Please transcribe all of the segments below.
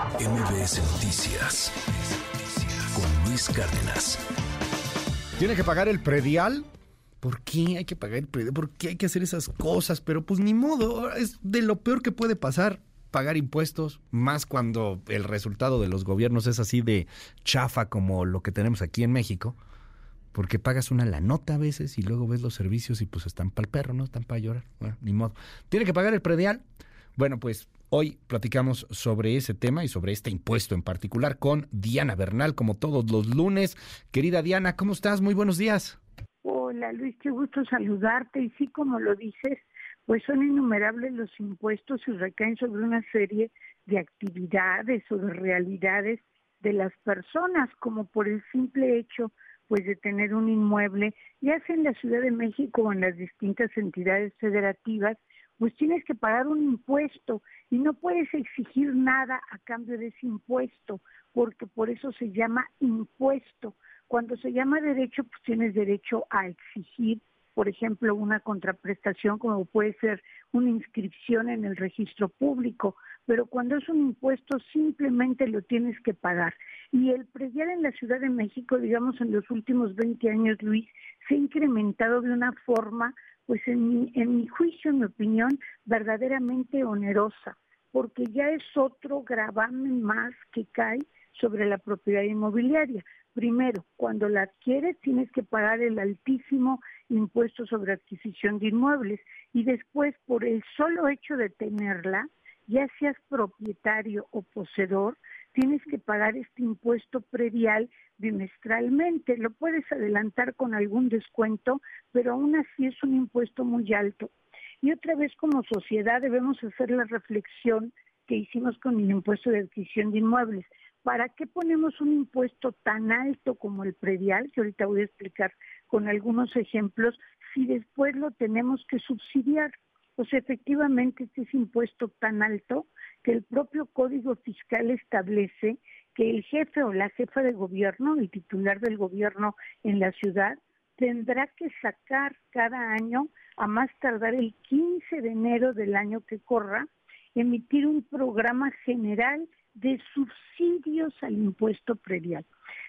MBS Noticias con Luis Cárdenas. ¿Tiene que pagar el predial? ¿Por qué hay que pagar el predial? ¿Por qué hay que hacer esas cosas? Pero pues ni modo, es de lo peor que puede pasar pagar impuestos, más cuando el resultado de los gobiernos es así de chafa como lo que tenemos aquí en México, porque pagas una la nota a veces y luego ves los servicios y pues están para el perro, ¿no? Están para llorar. Bueno, ni modo. ¿Tiene que pagar el predial? Bueno, pues hoy platicamos sobre ese tema y sobre este impuesto en particular con Diana Bernal, como todos los lunes. Querida Diana, ¿cómo estás? Muy buenos días. Hola Luis, qué gusto saludarte. Y sí, como lo dices, pues son innumerables los impuestos y recaen sobre una serie de actividades o de realidades de las personas, como por el simple hecho pues de tener un inmueble, ya sea en la Ciudad de México o en las distintas entidades federativas, pues tienes que pagar un impuesto y no puedes exigir nada a cambio de ese impuesto, porque por eso se llama impuesto. Cuando se llama derecho, pues tienes derecho a exigir por ejemplo, una contraprestación como puede ser una inscripción en el registro público, pero cuando es un impuesto simplemente lo tienes que pagar. Y el predial en la Ciudad de México, digamos, en los últimos 20 años, Luis, se ha incrementado de una forma, pues en mi, en mi juicio, en mi opinión, verdaderamente onerosa, porque ya es otro gravamen más que cae sobre la propiedad inmobiliaria. Primero, cuando la adquieres tienes que pagar el altísimo impuesto sobre adquisición de inmuebles y después por el solo hecho de tenerla, ya seas propietario o poseedor, tienes que pagar este impuesto predial bimestralmente. Lo puedes adelantar con algún descuento, pero aún así es un impuesto muy alto. Y otra vez como sociedad debemos hacer la reflexión que hicimos con el impuesto de adquisición de inmuebles. ¿para qué ponemos un impuesto tan alto como el predial, que ahorita voy a explicar con algunos ejemplos, si después lo tenemos que subsidiar? Pues efectivamente este es impuesto tan alto que el propio Código Fiscal establece que el jefe o la jefa de gobierno, el titular del gobierno en la ciudad, tendrá que sacar cada año, a más tardar el 15 de enero del año que corra, emitir un programa general de subsidios al impuesto predial.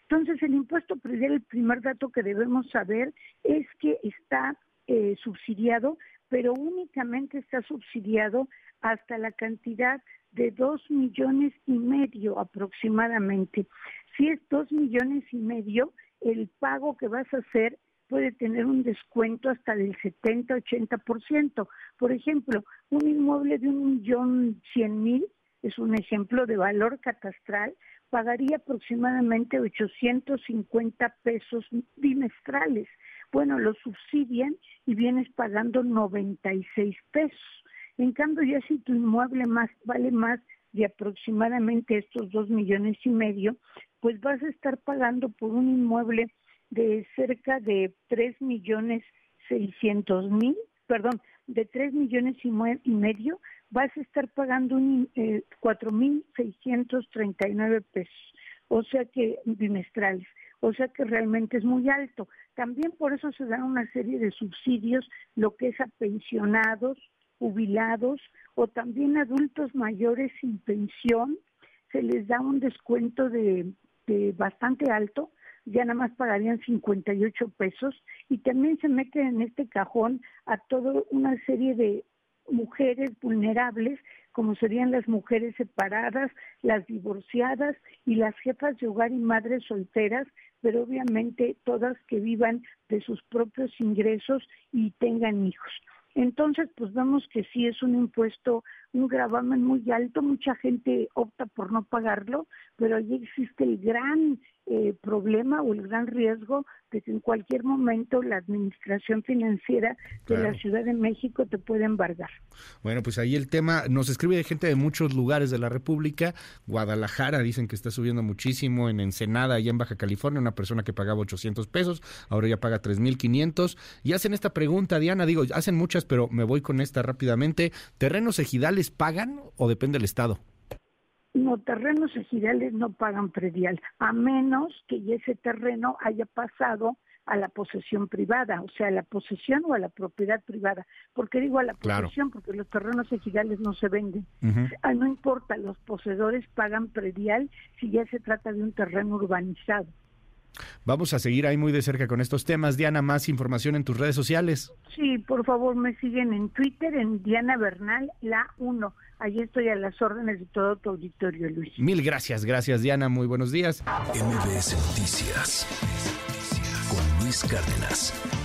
Entonces, el impuesto predial, el primer dato que debemos saber es que está eh, subsidiado, pero únicamente está subsidiado hasta la cantidad de dos millones y medio aproximadamente. Si es dos millones y medio, el pago que vas a hacer puede tener un descuento hasta del 70-80%. Por ejemplo, un inmueble de un millón cien mil es un ejemplo de valor catastral, pagaría aproximadamente 850 pesos bimestrales. Bueno, lo subsidian y vienes pagando 96 pesos. En cambio, ya si tu inmueble más vale más de aproximadamente estos dos millones y medio, pues vas a estar pagando por un inmueble de cerca de tres millones seiscientos mil, perdón, de tres millones y medio, vas a estar pagando eh, 4.639 pesos, o sea que bimestrales, o sea que realmente es muy alto. También por eso se dan una serie de subsidios, lo que es a pensionados, jubilados o también adultos mayores sin pensión, se les da un descuento de, bastante alto, ya nada más pagarían 58 pesos y también se mete en este cajón a toda una serie de mujeres vulnerables, como serían las mujeres separadas, las divorciadas y las jefas de hogar y madres solteras, pero obviamente todas que vivan de sus propios ingresos y tengan hijos. Entonces, pues vemos que sí es un impuesto, un gravamen muy alto, mucha gente opta por no pagarlo, pero allí existe el gran eh, problema o el gran riesgo de que en cualquier momento la administración financiera de la Ciudad de México te puede embargar. Bueno, pues ahí el tema nos escribe de gente de muchos lugares de la República. Guadalajara dicen que está subiendo muchísimo, en Ensenada, allá en Baja California, una persona que pagaba 800 pesos, ahora ya paga 3.500. Y hacen esta pregunta, Diana, digo, hacen muchas, pero me voy con esta rápidamente. ¿Terrenos ejidales pagan o depende del Estado? No, terrenos ejidales no pagan predial, a menos que ese terreno haya pasado a la posesión privada, o sea, a la posesión o a la propiedad privada. ¿Por qué digo a la posesión? Porque los terrenos ejidales no se venden. Ah, no importa, los poseedores pagan predial si ya se trata de un terreno urbanizado. Vamos a seguir ahí muy de cerca con estos temas. Diana, más información en tus redes sociales. Sí, por favor, me siguen en Twitter, en Diana Bernal, la 1. Allí estoy a las órdenes de todo tu auditorio, Luis. Mil gracias, gracias, Diana. Muy buenos días. MBS Noticias con Luis Cárdenas.